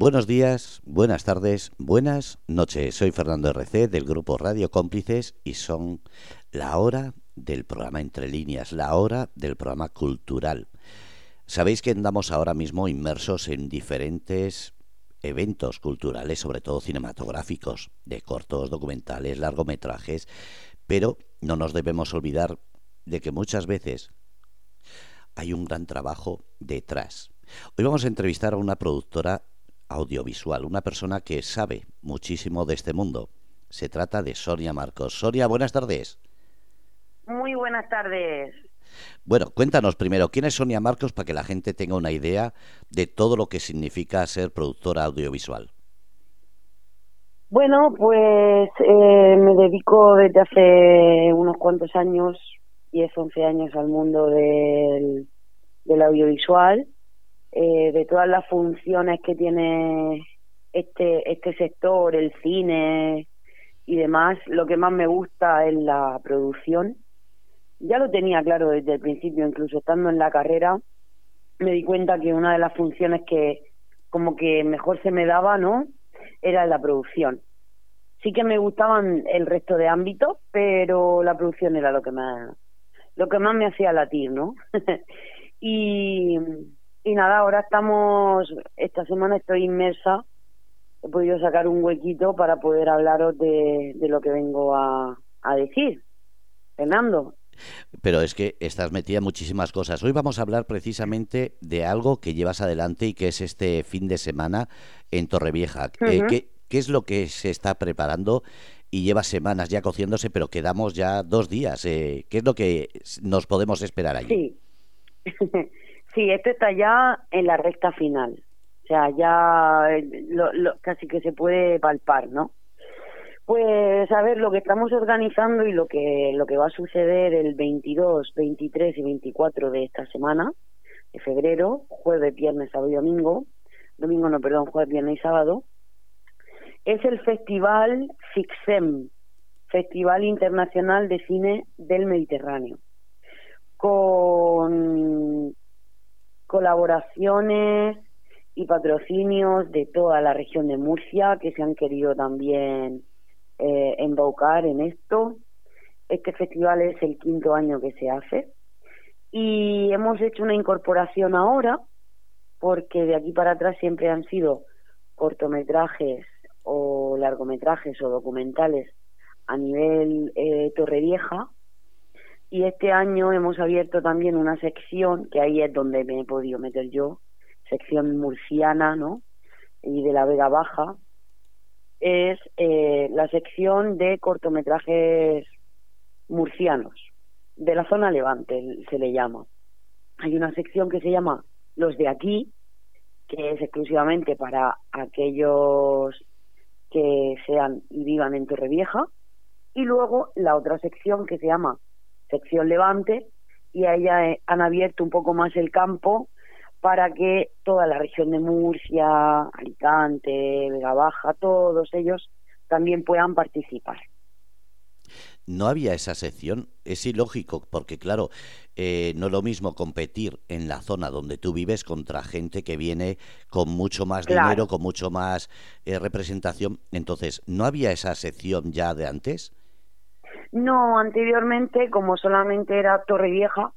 Buenos días, buenas tardes, buenas noches. Soy Fernando RC del grupo Radio Cómplices y son la hora del programa Entre Líneas, la hora del programa cultural. Sabéis que andamos ahora mismo inmersos en diferentes eventos culturales, sobre todo cinematográficos, de cortos, documentales, largometrajes, pero no nos debemos olvidar de que muchas veces hay un gran trabajo detrás. Hoy vamos a entrevistar a una productora audiovisual, una persona que sabe muchísimo de este mundo. Se trata de Sonia Marcos. Sonia, buenas tardes. Muy buenas tardes. Bueno, cuéntanos primero, ¿quién es Sonia Marcos para que la gente tenga una idea de todo lo que significa ser productora audiovisual? Bueno, pues eh, me dedico desde hace unos cuantos años, 10, 11 años al mundo del, del audiovisual eh, de todas las funciones que tiene este, este sector, el cine y demás, lo que más me gusta es la producción. Ya lo tenía claro desde el principio, incluso estando en la carrera, me di cuenta que una de las funciones que como que mejor se me daba, ¿no? Era la producción. Sí que me gustaban el resto de ámbitos, pero la producción era lo que más lo que más me hacía latir, ¿no? y y nada, ahora estamos, esta semana estoy inmersa, he podido sacar un huequito para poder hablaros de, lo que vengo a, decir. Fernando. Pero es que estás metida en muchísimas cosas. Hoy vamos a hablar precisamente de algo que llevas adelante y que es este fin de semana en Torrevieja. Eh, ¿qué, es lo que se está preparando? Y lleva semanas ya cociéndose, pero quedamos ya dos días. Eh, ¿Qué es lo que nos podemos esperar allí? Sí. Sí, esto está ya en la recta final. O sea, ya eh, lo, casi que se puede palpar, ¿no? Pues a ver, lo que estamos organizando y lo que lo que va a suceder el 22, 23 y 24 de esta semana, de febrero, jueves, viernes, sábado y domingo, domingo no, perdón, jueves, viernes y sábado, es el Festival FIXEM, Festival Internacional de Cine del Mediterráneo, con colaboraciones y patrocinios de toda la región de Murcia que se han querido también eh, en esto. Este festival es el quinto año que se hace y hemos hecho una incorporación ahora porque de aquí para atrás siempre han sido cortometrajes o largometrajes o documentales a nivel eh, Torrevieja y este año hemos abierto también una sección, que ahí es donde me he podido meter yo, sección murciana, ¿no? Y de la Vega Baja, es eh, la sección de cortometrajes murcianos, de la zona levante se le llama. Hay una sección que se llama Los de aquí, que es exclusivamente para aquellos que sean y vivan en Torrevieja, y luego la otra sección que se llama sección Levante, y ahí han abierto un poco más el campo para que toda la región de Murcia, Alicante, Vega Baja, todos ellos también puedan participar. No había esa sección, es ilógico, porque claro, eh, no es lo mismo competir en la zona donde tú vives contra gente que viene con mucho más dinero, con mucho más eh, representación. Entonces, ¿no había esa sección ya de antes? No, anteriormente, como solamente era Torrevieja,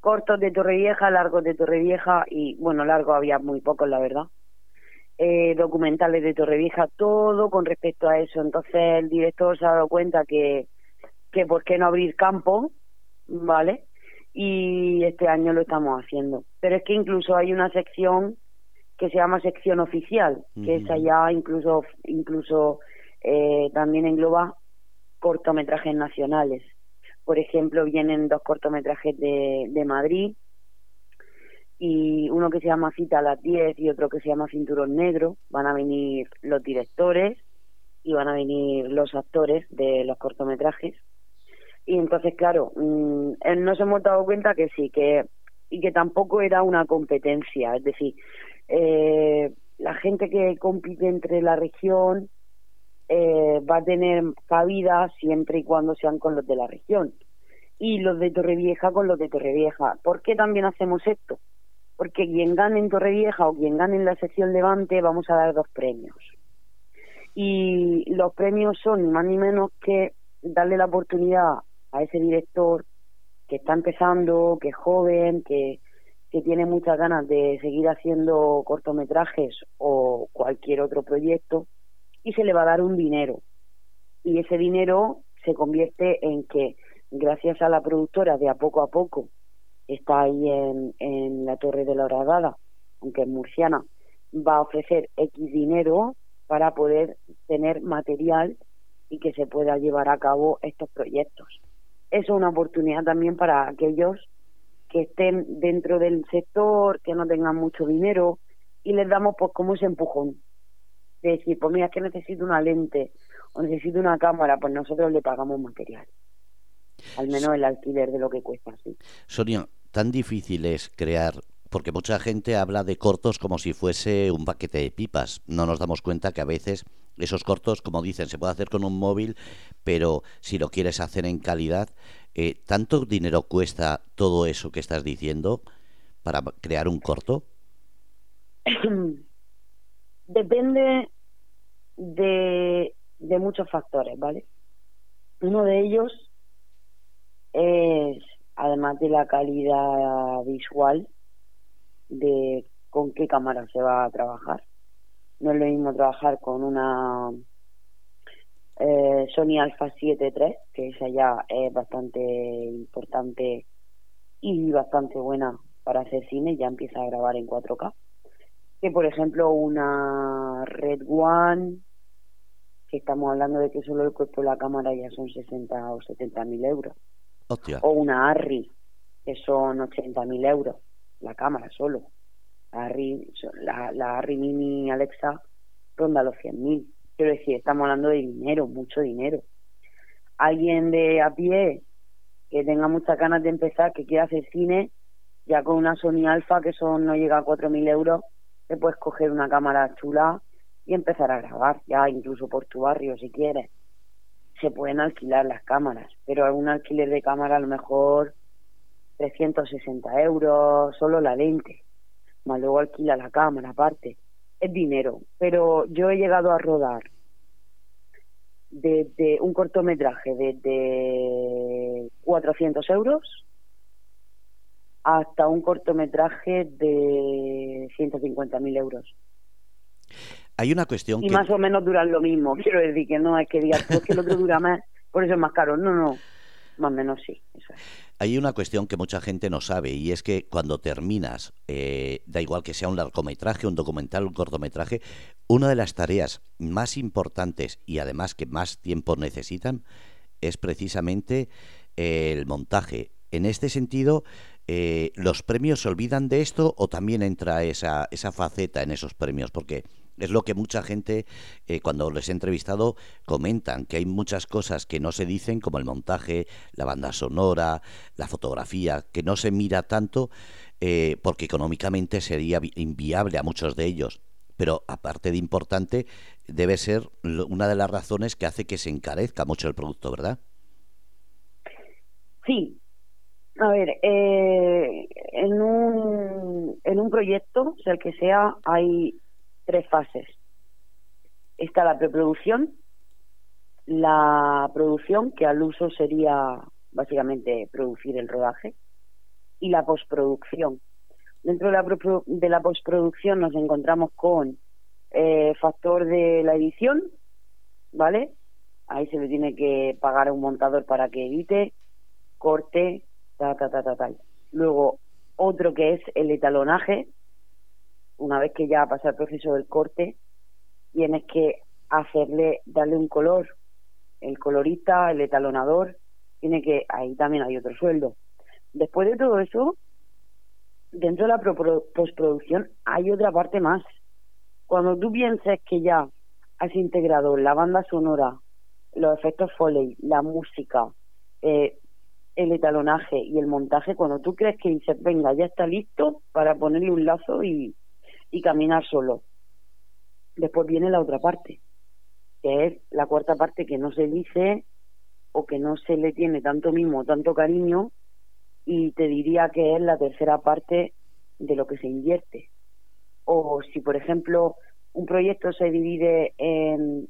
cortos de Torrevieja, largos de Torrevieja, y bueno, largo había muy pocos, la verdad. Eh, documentales de Torrevieja, todo con respecto a eso. Entonces el director se ha dado cuenta que, que por qué no abrir campo, ¿vale? Y este año lo estamos haciendo. Pero es que incluso hay una sección que se llama sección oficial, que es allá incluso, incluso eh, también engloba cortometrajes nacionales. Por ejemplo, vienen dos cortometrajes de, Madrid y uno que se llama Cita a las 10 y otro que se llama Cinturón Negro. Van a venir los directores y van a venir los actores de los cortometrajes. Y entonces, claro, mm, nos hemos dado cuenta que sí, que y que tampoco era una competencia. Es decir, eh, la gente que compite entre la región eh, va a tener cabida siempre y cuando sean con los de la región y los de Torrevieja con los de Torrevieja. ¿Por qué también hacemos esto? porque quien gane en Torrevieja o quien gane en la sección Levante vamos a dar dos premios. Y los premios son ni más ni menos que darle la oportunidad a ese director que está empezando, que es joven, que, que tiene muchas ganas de seguir haciendo cortometrajes o cualquier otro proyecto, y se le va a dar un dinero. Y ese dinero se convierte en que, gracias a la productora de a poco a poco, está ahí en, en la Torre de la Horadada, aunque es murciana, va a ofrecer X dinero para poder tener material y que se pueda llevar a cabo estos proyectos. Es una oportunidad también para aquellos que estén dentro del sector, que no tengan mucho dinero y les damos pues como ese empujón. De decir, pues mira, es que necesito una lente o necesito una cámara, pues nosotros le pagamos material. Al menos el alquiler de lo que cuesta, sí. Sonia, tan difícil es crear porque mucha gente habla de cortos como si fuese un paquete de pipas. No nos damos cuenta que a veces esos cortos, como dicen, se puede hacer con un móvil, pero si lo quieres hacer en calidad, eh, ¿tanto dinero cuesta todo eso que estás diciendo para crear un corto? Depende de, de muchos factores, ¿vale? Uno de ellos es, además de la calidad visual, de con qué cámara se va a trabajar. No es lo mismo trabajar con una eh, Sony Alpha 7 III, que esa ya es bastante importante y bastante buena para hacer cine, ya empieza a grabar en 4K. Que por ejemplo una Red One, que estamos hablando de que solo el cuerpo de la cámara ya son 60 o 70 mil euros. O una Arri, que son 80 mil euros la cámara solo. La Arri, la, la Mini Alexa ronda los 100.000. Quiero decir, estamos hablando de dinero, mucho dinero. Alguien de a pie que tenga muchas ganas de empezar, que quiera hacer cine, ya con una Sony Alpha, que son no llega a 4.000 euros, te puedes coger una cámara chula y empezar a grabar, ya incluso por tu barrio si quieres. Se pueden alquilar las cámaras, pero algún alquiler de cámara a lo mejor 360 euros, solo la lente, más luego alquila la cámara aparte. Es dinero, pero yo he llegado a rodar desde un cortometraje desde 400 euros hasta un cortometraje de 150.000 euros. Hay una cuestión y más o menos duran lo mismo. Quiero decir que no es que digas, pues que el otro dura más, por eso es más caro. No, no, más o menos sí. Eso es. Hay una cuestión que mucha gente no sabe y es que cuando terminas, eh, da igual que sea un largometraje, un documental, un cortometraje, una de las tareas más importantes y además que más tiempo necesitan es precisamente el montaje. En este sentido, eh, ¿los premios se olvidan de esto o también entra esa, esa faceta en esos premios? Porque es lo que mucha gente, eh, cuando les he entrevistado, comentan, que hay muchas cosas que no se dicen, como el montaje, la banda sonora, la fotografía, que no se mira tanto eh, porque económicamente sería inviable a muchos de ellos. Pero aparte de importante, debe ser una de las razones que hace que se encarezca mucho el producto, ¿verdad? Sí. A ver, eh, en, un, en un proyecto, sea el que sea, hay tres fases. Está la preproducción, la producción, que al uso sería básicamente producir el rodaje, y la postproducción. Dentro de la, de la postproducción nos encontramos con eh, factor de la edición, ¿vale? Ahí se le tiene que pagar a un montador para que edite, corte, ta, ta, ta, ta. Luego, otro que es el etalonaje, una vez que ya pasa el proceso del corte, tienes que hacerle, darle un color. El colorista, el etalonador, tiene que, ahí también hay otro sueldo. Después de todo eso, dentro de la postproducción hay otra parte más. Cuando tú pienses que ya has integrado la banda sonora, los efectos Foley, la música, eh, el etalonaje y el montaje, cuando tú crees que dices, venga, ya está listo para ponerle un lazo y, y caminar solo. Después viene la otra parte, que es la cuarta parte que no se dice o que no se le tiene tanto mimo, tanto cariño, y te diría que es la tercera parte de lo que se invierte. O si, por ejemplo, un proyecto se divide en,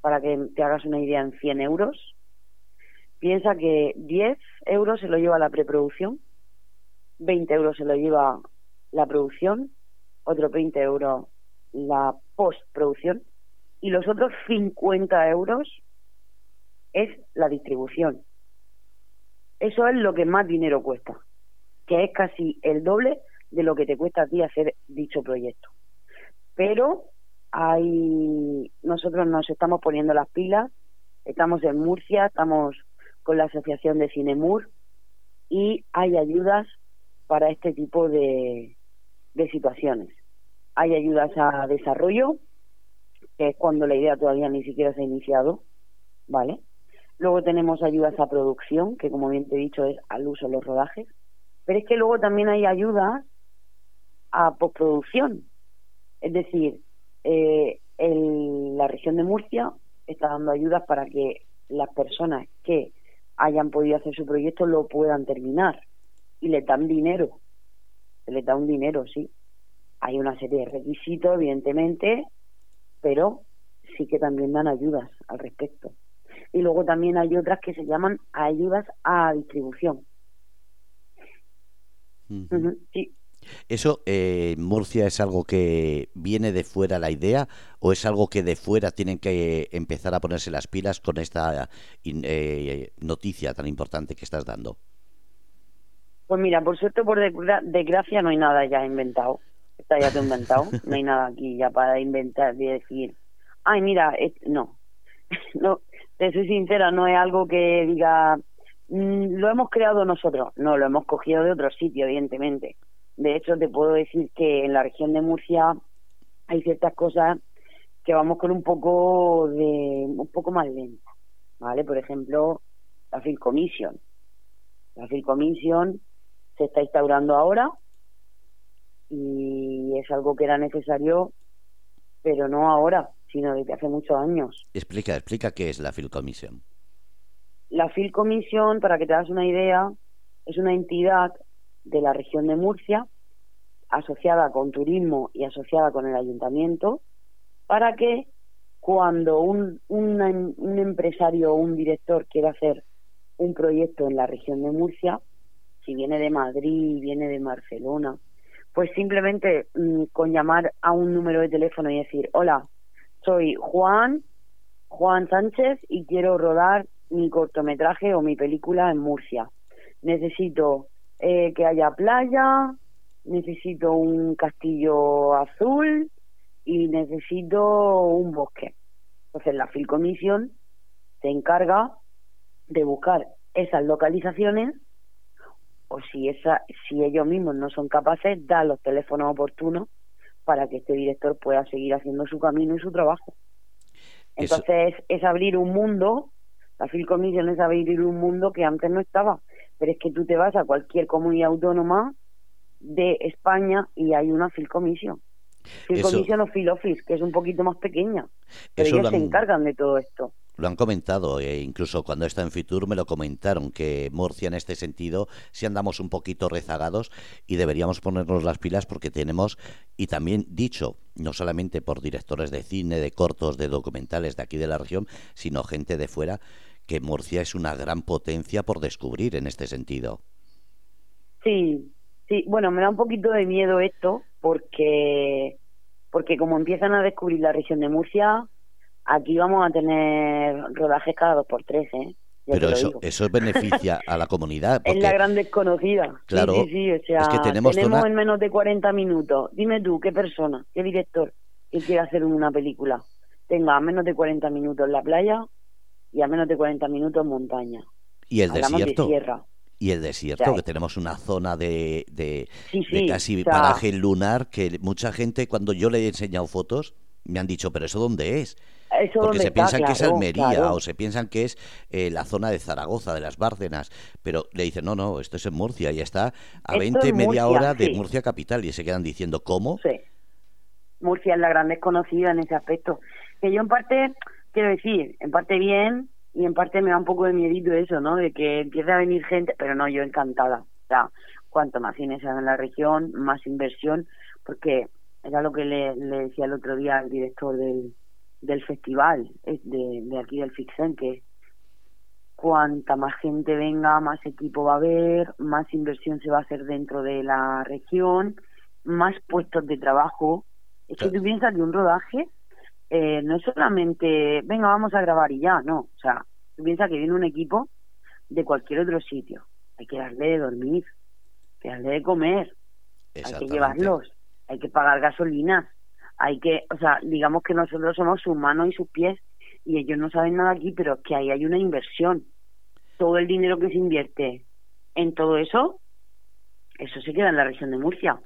para que te hagas una idea, en 100 euros, piensa que 10 euros se lo lleva la preproducción, 20 euros se lo lleva la producción, otros 20 euros la postproducción y los otros 50 euros es la distribución. Eso es lo que más dinero cuesta, que es casi el doble de lo que te cuesta a ti hacer dicho proyecto. Pero hay, nosotros nos estamos poniendo las pilas, estamos en Murcia, estamos con la Asociación de Cinemur y hay ayudas para este tipo de, de situaciones. Hay ayudas a desarrollo, que es cuando la idea todavía ni siquiera se ha iniciado, ¿vale? Luego tenemos ayudas a producción, que como bien te he dicho es al uso de los rodajes. Pero es que luego también hay ayudas a postproducción. Es decir, eh, en la región de Murcia está dando ayudas para que las personas que hayan podido hacer su proyecto lo puedan terminar. Y le dan dinero. Les da un dinero, sí. Hay una serie de requisitos, evidentemente, pero sí que también dan ayudas al respecto y luego también hay otras que se llaman ayudas a distribución. sí. ¿Eso eh, Murcia es algo que viene de fuera la idea o es algo que de fuera tienen que empezar a ponerse las pilas con esta eh, noticia tan importante que estás dando? Pues mira, por suerte por desgracia no hay nada ya inventado. Está ya todo inventado. No hay nada aquí ya para inventar y decir, ay, mira, no. no te soy sincera, no es algo que diga, mm, lo hemos creado nosotros, no, lo hemos cogido de otro sitio, evidentemente. De hecho, te puedo decir que en la región de Murcia hay ciertas cosas que vamos con un poco de un poco más lenta, ¿vale? Por ejemplo, la Film Commission. La Film Commission se está instaurando ahora y es algo que era necesario, pero no ahora sino desde hace muchos años. Explica, explica qué es la Phil Commission. La Phil Commission, para que te hagas una idea, es una entidad de la región de Murcia asociada con turismo y asociada con el ayuntamiento para que cuando un, un empresario o un director quiera hacer un proyecto en la región de Murcia, si viene de Madrid, viene de Barcelona, pues simplemente mm, con llamar a un número de teléfono y decir, hola, soy Juan, Juan Sánchez y quiero rodar mi cortometraje o mi película en Murcia. Necesito eh, que haya playa, necesito un castillo azul y necesito un bosque. Entonces la Filcomisión se encarga de buscar esas localizaciones o si esa, si ellos mismos no son capaces, da los teléfonos oportunos para que este director pueda seguir haciendo su camino y su trabajo. Entonces es, abrir un mundo, la Film Commission es abrir un mundo que antes no estaba, pero es que tú te vas a cualquier comunidad autónoma de España y hay una. Film Commission o Film Office, que es un poquito más pequeña, pero ellos se encargan de todo esto lo han comentado, e incluso cuando está en Fitur me lo comentaron, que Murcia en este sentido si andamos un poquito rezagados y deberíamos ponernos las pilas porque tenemos, y también dicho, no solamente por directores de cine, de cortos, de documentales de aquí de la región, sino gente de fuera, que Murcia es una gran potencia por descubrir en este sentido. Sí, sí, bueno, me da un poquito de miedo esto porque porque como empiezan a descubrir la región de Murcia, Aquí vamos a tener rodajes cada dos por tres, ¿eh? Pero eso, eso beneficia a la comunidad. Es la gran desconocida. Claro. Sí, sí, O sea, es que tenemos, en menos de 40 minutos. Dime tú, ¿qué persona, qué director que quiere hacer una película tenga menos de 40 minutos en la playa y a menos de 40 minutos montaña? Y el desierto. y el desierto, que tenemos una zona de, de, casi paraje lunar que mucha gente, cuando yo le he enseñado fotos, me han dicho, pero ¿eso dónde es? Porque se piensan que es Almería o se piensan que es eh, la zona de Zaragoza, de las Bárcenas, pero le dicen, no, no, esto es en Murcia y está a 20, media hora de Murcia capital y se quedan diciendo, ¿cómo? Sí. Murcia es la gran desconocida en ese aspecto. Que yo en parte, quiero decir, en parte bien y en parte me da un poco de miedito eso, ¿no? De que empiece a venir gente, pero no, yo encantada. O sea, cuanto más cine se haga en la región, más inversión, porque era lo que le, decía el otro día al director del, del festival de, de aquí del Fixen, que cuanta más gente venga, más equipo va a haber, más inversión se va a hacer dentro de la región, más puestos de trabajo. Es que tú piensas que un rodaje eh, no es solamente, venga, vamos a grabar y ya, no. O sea, tú piensas que viene un equipo de cualquier otro sitio. Hay que darle de dormir, hay que darle de comer, hay que llevarlos, hay que pagar gasolina, hay que, o sea, digamos que nosotros somos sus manos y sus pies y ellos no saben nada aquí, pero que ahí hay una inversión. Todo el dinero que se invierte en todo eso, eso se queda en la región de Murcia.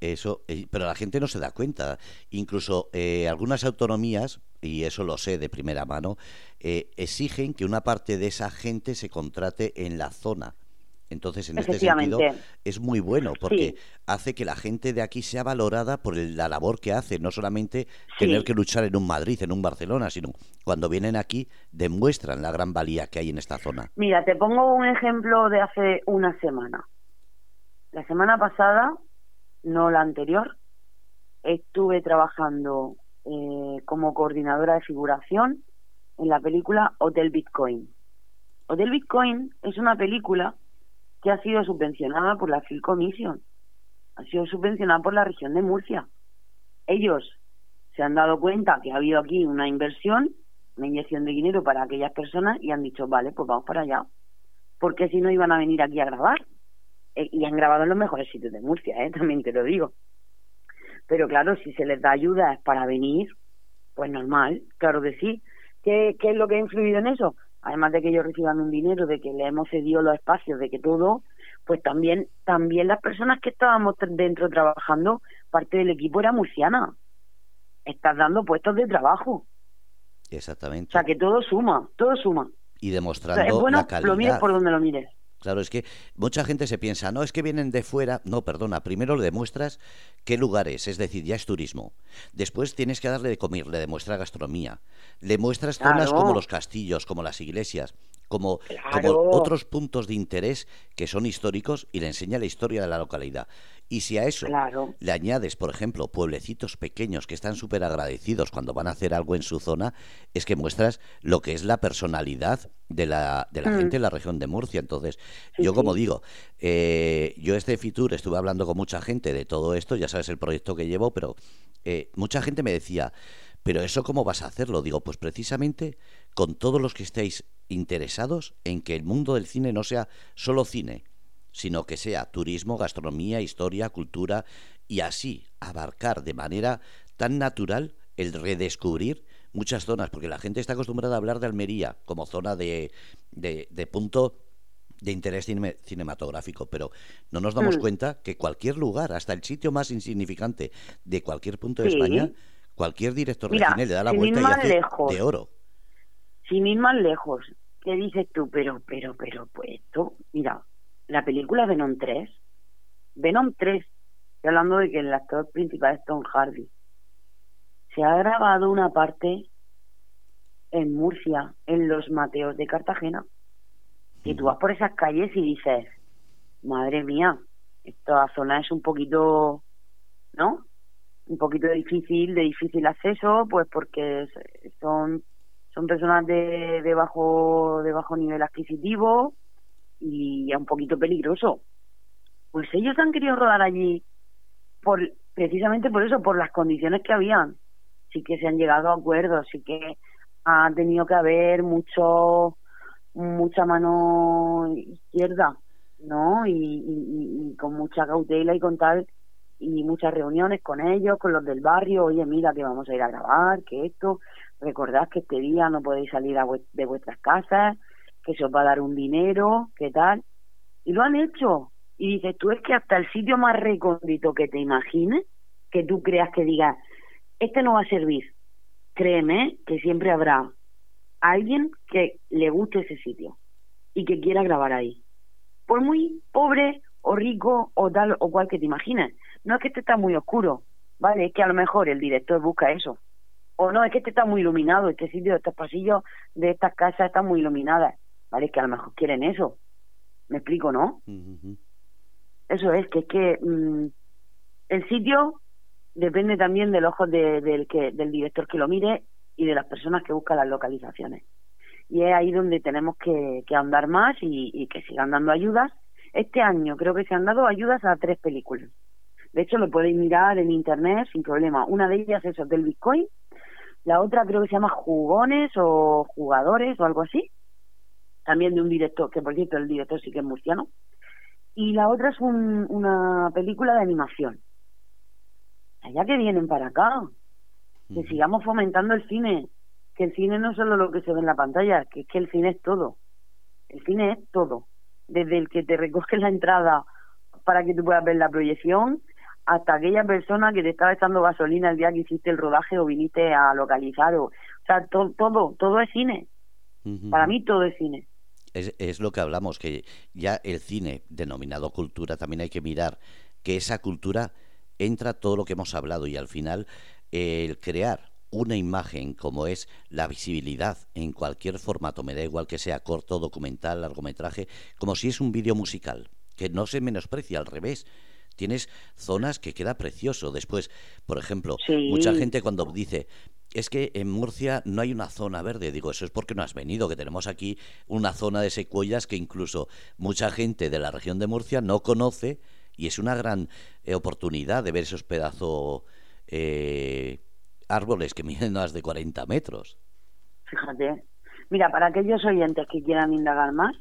Eso, eh, pero la gente no se da cuenta. Incluso eh, algunas autonomías, y eso lo sé de primera mano, eh, exigen que una parte de esa gente se contrate en la zona. Entonces, en este sentido, es muy bueno porque hace que la gente de aquí sea valorada por la labor que hace, no solamente tener que luchar en un Madrid, en un Barcelona, sino cuando vienen aquí demuestran la gran valía que hay en esta zona. Mira, te pongo un ejemplo de hace una semana. La semana pasada, no la anterior, estuve trabajando eh, como coordinadora de figuración en la película Hotel Bitcoin. Hotel Bitcoin es una película que ha sido subvencionada por la Film Commission, ha sido subvencionada por la región de Murcia. Ellos se han dado cuenta que ha habido aquí una inversión, una inyección de dinero para aquellas personas y han dicho, vale, pues vamos para allá. Porque si no iban a venir aquí a grabar. E, y han grabado en los mejores sitios de Murcia, ¿eh? también te lo digo. Pero claro, si se les da ayuda para venir, pues normal, claro que sí. ¿Qué, ¿Qué es lo que ha influido en eso? además de que ellos reciban un dinero, de que le hemos cedido los espacios, de que todo, pues también, también las personas que estábamos dentro trabajando, parte del equipo era murciana. Estás dando puestos de trabajo. Exactamente. O sea que todo suma, todo suma. Y demostrando la calidad. Lo mires por donde lo mires. Claro, es que mucha gente se piensa, no, es que vienen de fuera. No, perdona, primero le demuestras qué lugares, es decir, ya es turismo. Después tienes que darle de comer, le demuestra gastronomía. Le muestras zonas como los castillos, como las iglesias como, otros puntos de interés que son históricos y le enseña la historia de la localidad. Y si a eso le añades, por ejemplo, pueblecitos pequeños que están súper agradecidos cuando van a hacer algo en su zona, es que muestras lo que es la personalidad de la, de la mm. gente en la región de Murcia. Entonces, yo como digo, eh, yo este Fitur estuve hablando con mucha gente de todo esto, ya sabes el proyecto que llevo, pero eh, mucha gente me decía, pero eso cómo vas a hacerlo? Digo, pues precisamente con todos los que estéis interesados en que el mundo del cine no sea solo cine, sino que sea turismo, gastronomía, historia, cultura y así abarcar de manera tan natural el redescubrir muchas zonas, porque la gente está acostumbrada a hablar de Almería como zona de, de, punto de interés cinematográfico, pero no nos damos mm. cuenta que cualquier lugar, hasta el sitio más insignificante de cualquier punto de España, cualquier director de cine le da la vuelta y hace de oro sin ir más lejos, ¿qué dices tú? Pero, pero, pero, pues esto, mira, la película Venom 3, Venom 3, estoy hablando de que el actor principal es Tom Hardy, se ha grabado una parte en Murcia, en los Mateos de Cartagena, y tú vas por esas calles y dices, madre mía, esta zona es un poquito, ¿no? Un poquito difícil, de difícil acceso, pues porque son son personas de, de bajo de bajo nivel adquisitivo y un poquito peligroso. Pues ellos han querido rodar allí por precisamente por eso, por las condiciones que habían. Sí que se han llegado a acuerdos, sí que ha tenido que haber mucho mucha mano izquierda, ¿no? y, con mucha cautela y con tal y muchas reuniones con ellos, con los del barrio, oye, mira que vamos a ir a grabar, que esto, recordad que este día no podéis salir de vuestras casas, que se os va a dar un dinero, qué tal. Y lo han hecho. Y dices, tú es que hasta el sitio más recóndito que te imagines, que tú creas que digas, este no va a servir. Créeme que siempre habrá alguien que le guste ese sitio y que quiera grabar ahí. Por muy pobre o rico o tal o cual que te imagines. No es que este está muy oscuro, ¿vale? Es que a lo mejor el director busca eso o no, es que este está muy iluminado, este sitio, estos pasillos de estas casas están muy iluminadas, ¿vale? Es que a lo mejor quieren eso. ¿Me explico, no? eso es, que es que mm, el sitio depende también del ojo del, que, del director que lo mire y de las personas que buscan las localizaciones. Y es ahí donde tenemos que, que andar más y, y que sigan dando ayudas. Este año creo que se han dado ayudas a tres películas. De hecho, lo podéis mirar en internet sin problema. Una de ellas es del Bitcoin, la otra creo que se llama Jugones o Jugadores o algo así, también de un director, que por cierto el director sí que es murciano. Y la otra es una película de animación. Allá que vienen para acá, que sigamos fomentando el cine, que el cine no es solo lo que se ve en la pantalla, que es que el cine es todo. El cine es todo. Desde el que te recoge la entrada para que tú puedas ver la proyección, hasta aquella persona que te estaba echando gasolina el día que hiciste el rodaje o viniste a localizar. O, o sea, todo, todo es cine. Para mí todo es cine. Es, es lo que hablamos, que ya el cine, denominado cultura, también hay que mirar que esa cultura entra todo lo que hemos hablado y al final el crear una imagen como es la visibilidad en cualquier formato, me da igual que sea corto, documental, largometraje, como si es un vídeo musical, que no se menosprecia, al revés tienes zonas que queda precioso. Después, por ejemplo, mucha gente cuando dice, es que en Murcia no hay una zona verde. Digo, eso es porque no has venido, que tenemos aquí una zona de secuoyas que incluso mucha gente de la región de Murcia no conoce y es una gran eh, oportunidad de ver esos pedazos eh, árboles que miden más de 40 metros. Fíjate. Mira, para aquellos oyentes que quieran indagar más,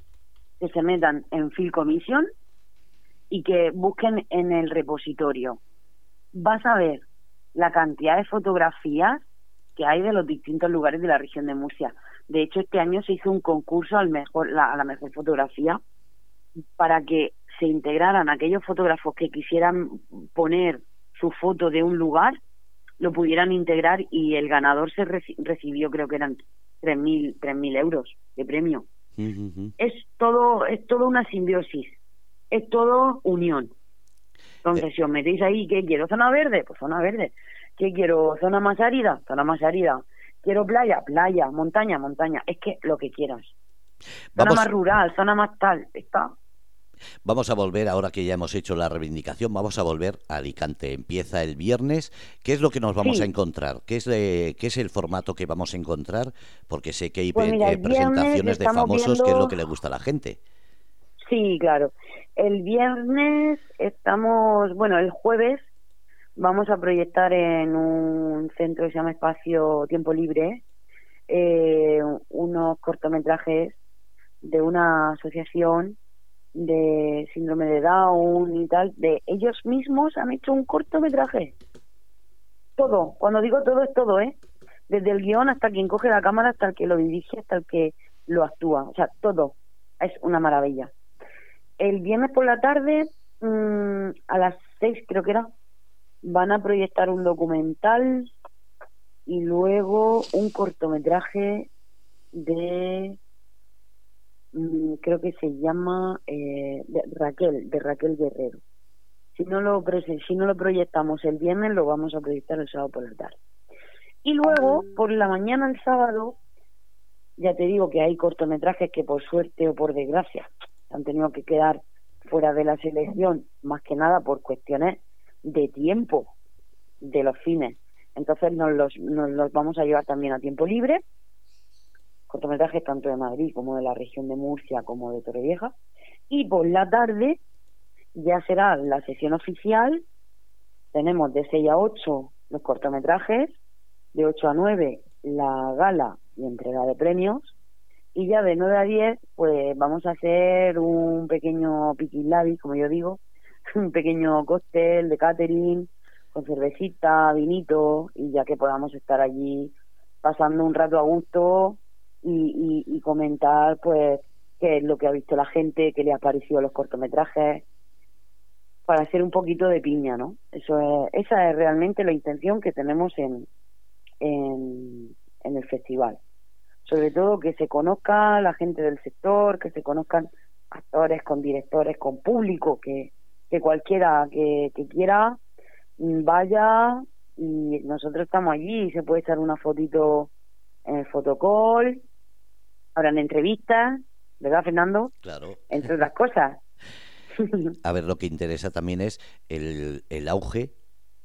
que se metan en Phil Commission y que busquen en el repositorio. Vas a ver la cantidad de fotografías que hay de los distintos lugares de la región de Murcia. De hecho, este año se hizo un concurso al mejor, a la mejor fotografía para que se integraran aquellos fotógrafos que quisieran poner su foto de un lugar, lo pudieran integrar y el ganador se recibió, creo que eran 3.000 mil euros de premio. Es todo es todo una simbiosis es todo unión. Entonces, eh. si os metéis ahí, ¿qué quiero? ¿Zona verde? Pues zona verde. ¿Qué quiero? ¿Zona más árida? Zona más árida. ¿Quiero playa? Playa. ¿Montaña? Montaña. Es que lo que quieras. Zona más rural, zona más tal. Está. Vamos a volver, ahora que ya hemos hecho la reivindicación, vamos a volver a Alicante. Empieza el viernes. ¿Qué es lo que nos vamos a encontrar? ¿Qué es, ¿Qué es el formato que vamos a encontrar? Porque sé que hay pues eh, presentaciones de famosos, que es lo que le gusta a la gente. Sí, claro. El viernes estamos, bueno, el jueves vamos a proyectar en un centro que se llama Espacio Tiempo Libre eh, unos cortometrajes de una asociación de síndrome de Down y tal, de ellos mismos han hecho un cortometraje. Todo, cuando digo todo es todo, ¿eh? Desde el guion hasta quien coge la cámara, hasta el que lo dirige, hasta el que lo actúa, o sea, todo. Es una maravilla el viernes por la tarde, mm, a las seis creo que era, van a proyectar un documental y luego un cortometraje de creo que se llama eh, Raquel de Raquel Guerrero. Si no lo si no lo proyectamos el viernes lo vamos a proyectar el sábado por la tarde. Y luego por la mañana el sábado ya te digo que hay cortometrajes que por suerte o por desgracia han tenido que quedar fuera de la selección, más que nada por cuestiones de tiempo de los fines. Entonces nos los, nos los vamos a llevar también a tiempo libre, cortometrajes tanto de Madrid como de la región de Murcia como de Torrevieja. Y por la tarde ya será la sesión oficial. Tenemos de 6 a 8 los cortometrajes, de 8 a 9 la gala y entrega de premios y ya de 9 a 10, pues vamos a hacer un pequeño piquilabi, como yo digo, un pequeño cóctel de catering, con cervecita, vinito, y ya que podamos estar allí pasando un rato a gusto y, y, comentar, pues, qué es lo que ha visto la gente, qué le ha parecido los cortometrajes, para hacer un poquito de piña, ¿no? Eso es, esa es realmente la intención que tenemos en, en, el festival sobre todo que se conozca la gente del sector, que se conozcan actores con directores, con público, que, que cualquiera que, quiera mm, vaya y nosotros estamos allí y se puede echar una fotito en el fotocall, habrán entrevistas, ¿verdad Fernando? Claro. Entre otras cosas. a ver, lo que interesa también es el, el auge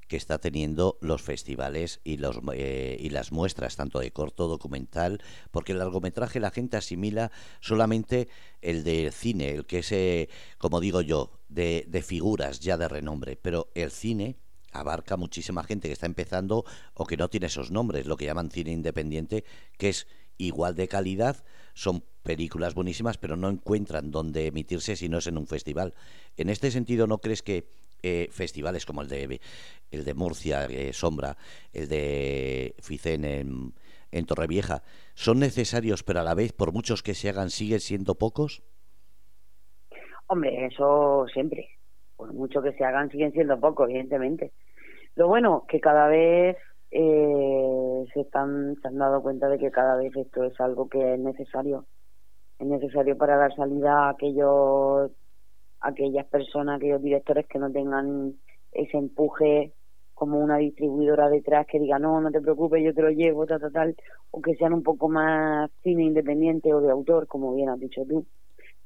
que está teniendo los festivales y, los, eh, y las muestras, tanto de corto, documental, porque el largometraje la gente asimila solamente el de cine, el que es, eh, como digo yo, de, de figuras ya de renombre, pero el cine abarca muchísima gente que está empezando o que no tiene esos nombres, lo que llaman cine independiente, que es igual de calidad, son películas buenísimas, pero no encuentran dónde emitirse si no es en un festival. En este sentido, ¿no crees que eh, festivales como el de el de Murcia, eh, Sombra, el de Ficen en, en Torrevieja, son necesarios, pero a la vez, por muchos que se hagan, siguen siendo pocos? Hombre, eso siempre. Por mucho que se hagan, siguen siendo pocos, evidentemente. Lo bueno, que cada vez eh, se, están, se han dado cuenta de que cada vez esto es algo que es necesario. Es necesario para dar salida a aquellos aquellas personas, aquellos directores que no tengan ese empuje como una distribuidora detrás que diga, no, no te preocupes, yo te lo llevo, tal, tal, tal, o que sean un poco más cine independiente o de autor, como bien has dicho tú.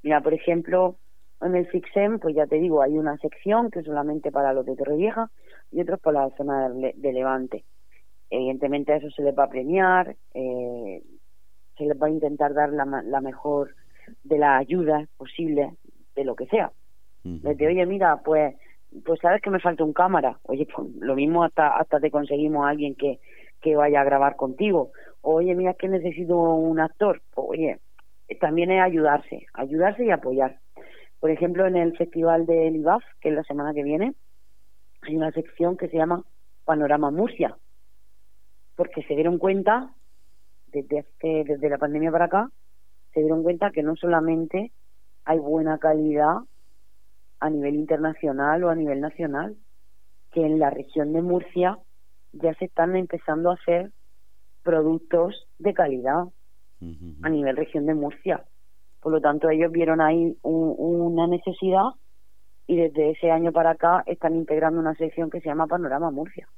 Mira, por ejemplo, en el Fixem, pues ya te digo, hay una sección que es solamente para los de Torrevieja y otros para la zona de, Levante. Evidentemente a eso se les va a premiar, eh, se les va a intentar dar la, la mejor de las ayudas posibles, de lo que sea. Desde, oye, mira, pues pues sabes que me falta un cámara. Oye, pues lo mismo hasta hasta te conseguimos a alguien que, que vaya a grabar contigo. Oye, mira que necesito un actor. Pues, oye, también es ayudarse, ayudarse y apoyar. Por ejemplo, en el festival del IBAF, que es la semana que viene, hay una sección que se llama Panorama Murcia, porque se dieron cuenta desde desde la pandemia para acá, se dieron cuenta que no solamente hay buena calidad a nivel internacional o a nivel nacional, que en la región de Murcia ya se están empezando a hacer productos de calidad a nivel región de Murcia. Por lo tanto, ellos vieron ahí una necesidad y desde ese año para acá están integrando una sección que se llama Panorama Murcia.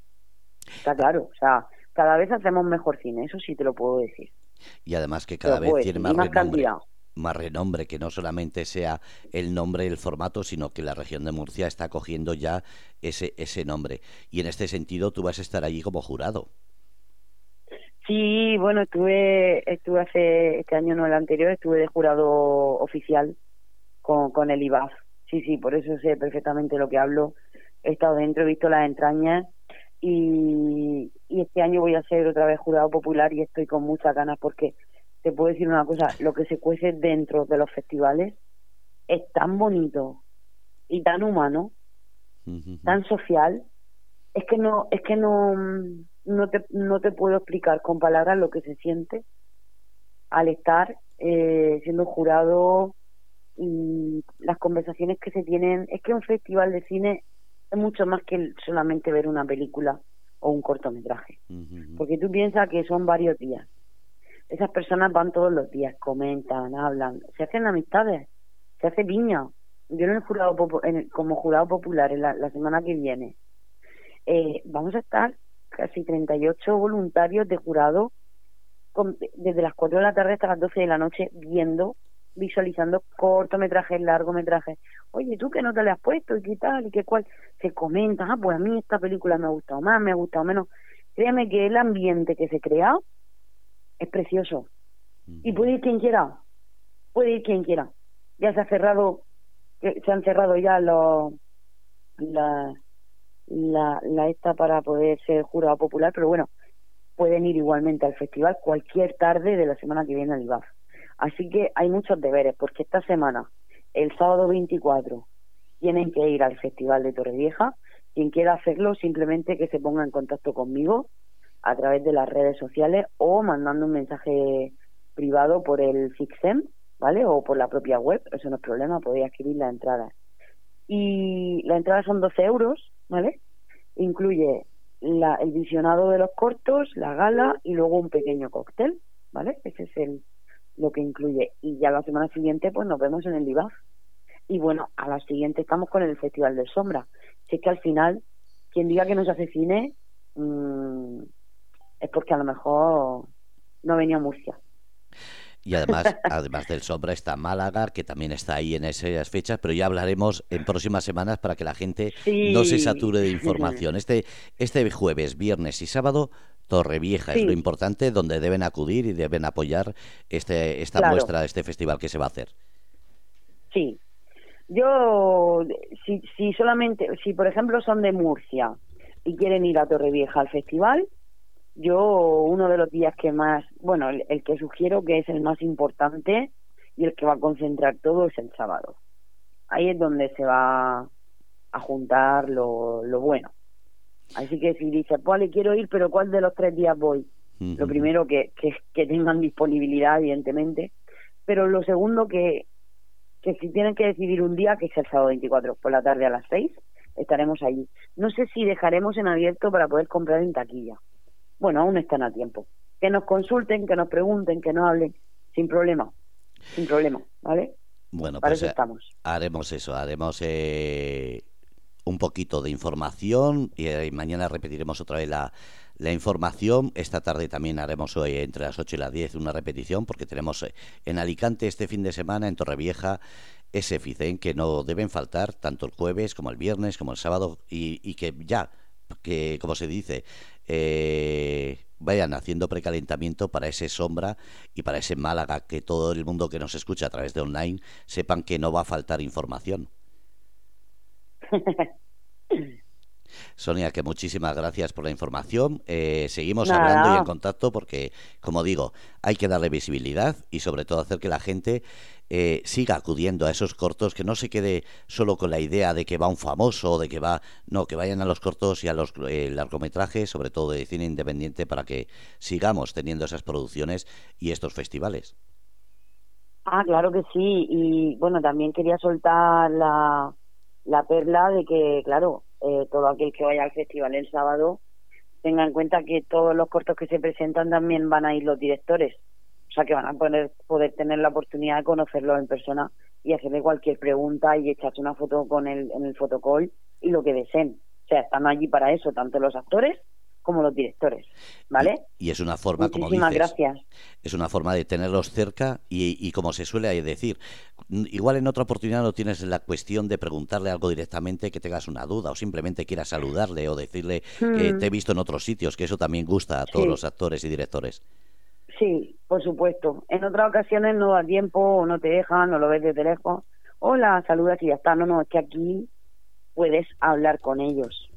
Está claro, o sea, cada vez hacemos mejor cine, eso sí te lo puedo decir. Y además que cada vez tiene más, cantidad más renombre, que no solamente sea el nombre, el formato, sino que la región de Murcia está cogiendo ya ese, ese nombre. Y en este sentido tú vas a estar allí como jurado. Sí, bueno, estuve, estuve hace este año, no el anterior, estuve de jurado oficial con, con el IBAF. Sí, sí, por eso sé perfectamente lo que hablo. He estado dentro, he visto las entrañas y, y este año voy a ser otra vez jurado popular y estoy con muchas ganas porque te puedo decir una cosa, lo que se cuece dentro de los festivales es tan bonito y tan humano, tan social, es que no, es que no, no te, no te puedo explicar con palabras lo que se siente al estar eh, siendo jurado y las conversaciones que se tienen. Es que un festival de cine es mucho más que solamente ver una película o un cortometraje, porque tú piensas que son varios días. Esas personas van todos los días, comentan, hablan, se hacen amistades, se hace piña. Yo en el jurado como jurado popular en la, semana que viene eh, vamos a estar casi 38 voluntarios de jurado desde las 4 de la tarde hasta las 12 de la noche viendo, visualizando cortometrajes, largometrajes. Oye, ¿tú qué nota le has puesto? ¿Y qué tal? ¿Y qué cuál? Se comenta, ah, pues a mí esta película me ha gustado más, me ha gustado menos. Créeme que el ambiente que se crea es precioso. Y puede ir quien quiera, puede ir quien quiera. Ya se ha cerrado, se han cerrado ya los, la, la, la esta para poder ser jurado popular, pero bueno, pueden ir igualmente al festival cualquier tarde de la semana que viene al IBAF. Así que hay muchos deberes, porque esta semana, el sábado 24, tienen que ir al Festival de Torrevieja. Quien quiera hacerlo, simplemente que se ponga en contacto conmigo a través de las redes sociales o mandando un mensaje privado por el Fixem, ¿vale? O por la propia web, eso no es problema, podéis adquirir la entrada. Y la entrada son 12 euros, ¿vale? Incluye la, el visionado de los cortos, la gala y luego un pequeño cóctel, ¿vale? Ese es el lo que incluye. Y ya la semana siguiente, pues nos vemos en el IBAF. Y bueno, a la siguiente estamos con el Festival de Sombra. Sé que al final, quien diga que no se hace cine, mmm, es porque a lo mejor no venía a Murcia. Y además, además del Sombra está Málaga, que también está ahí en esas fechas, pero ya hablaremos en próximas semanas para que la gente no se sature de información. Este, este jueves, viernes y sábado, Torrevieja es lo importante, donde deben acudir y deben apoyar este, esta muestra, este festival que se va a hacer. Sí. Yo, si, si solamente, si por ejemplo son de Murcia y quieren ir a Torrevieja al festival, yo uno de los días que más, bueno, el, que sugiero que es el más importante y el que va a concentrar todo es el sábado. Ahí es donde se va a juntar lo, lo bueno. Así que si dice, pues le quiero ir, pero ¿cuál de los tres días voy? Lo primero que, que, que tengan disponibilidad, evidentemente. Pero lo segundo que, que si tienen que decidir un día, que es el sábado 24 por la tarde a las 6, estaremos allí. No sé si dejaremos en abierto para poder comprar en taquilla bueno, aún están a tiempo. Que nos consulten, que nos pregunten, que nos hablen, sin problema, sin problema, ¿vale? Bueno, Para pues eso estamos. haremos eso, haremos eh, un poquito de información y eh, mañana repetiremos otra vez la, la información. Esta tarde también haremos hoy entre las 8 y las 10 una repetición porque tenemos en Alicante este fin de semana, en Torrevieja, ese FICEN que no deben faltar tanto el jueves como el viernes como el sábado y, y que ya, que como se dice, eh, vayan haciendo precalentamiento para ese sombra y para ese Málaga, que todo el mundo que nos escucha a través de online sepan que no va a faltar información. Sonia, que muchísimas gracias por la información. Eh, seguimos hablando y en contacto porque, como digo, hay que darle visibilidad y sobre todo hacer que la gente eh, siga acudiendo a esos cortos, que no se quede solo con la idea de que va un famoso, de que va, no, que vayan a los cortos y a los eh, largometrajes, sobre todo de cine independiente, para que sigamos teniendo esas producciones y estos festivales. Ah, claro que sí. Y bueno, también quería soltar la, la perla de que, claro, eh, todo aquel que vaya al festival el sábado tenga en cuenta que todos los cortos que se presentan también van a ir los directores. O sea, que van a poder, poder tener la oportunidad de conocerlos en persona y hacerle cualquier pregunta y echarse una foto con él en el fotocall y lo que deseen. O sea, están allí para eso, tanto los actores como los directores, ¿vale? Y, es una forma, como dices, gracias. es una forma de tenerlos cerca y, y, como se suele decir, igual en otra oportunidad no tienes la cuestión de preguntarle algo directamente que tengas una duda o simplemente quieras saludarle o decirle que hmm. te he visto en otros sitios, que eso también gusta a todos los actores y directores. Sí, por supuesto. En otras ocasiones no da tiempo o no te dejan o lo ves desde lejos. Hola, saludas y ya está. No, no, es que aquí puedes hablar con ellos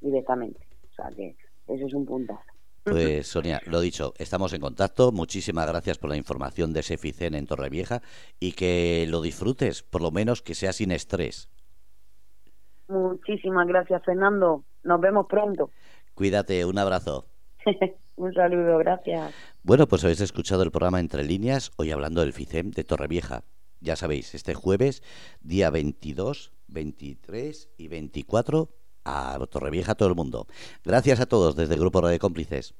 directamente. O sea que eso es un puntazo. Pues Sonia, lo dicho, estamos en contacto. Muchísimas gracias por la información de ese FICEN en Torrevieja y que lo disfrutes, por lo menos que sea sin estrés. Muchísimas gracias, Fernando. Nos vemos pronto. Cuídate, un abrazo. un saludo, gracias. Bueno, pues habéis escuchado el programa Entre Líneas, hoy hablando del FICEM de Torrevieja. Ya sabéis, este jueves, día 22, 23 y 24 a Torrevieja todo el mundo. Gracias a todos desde el Grupo de Cómplices.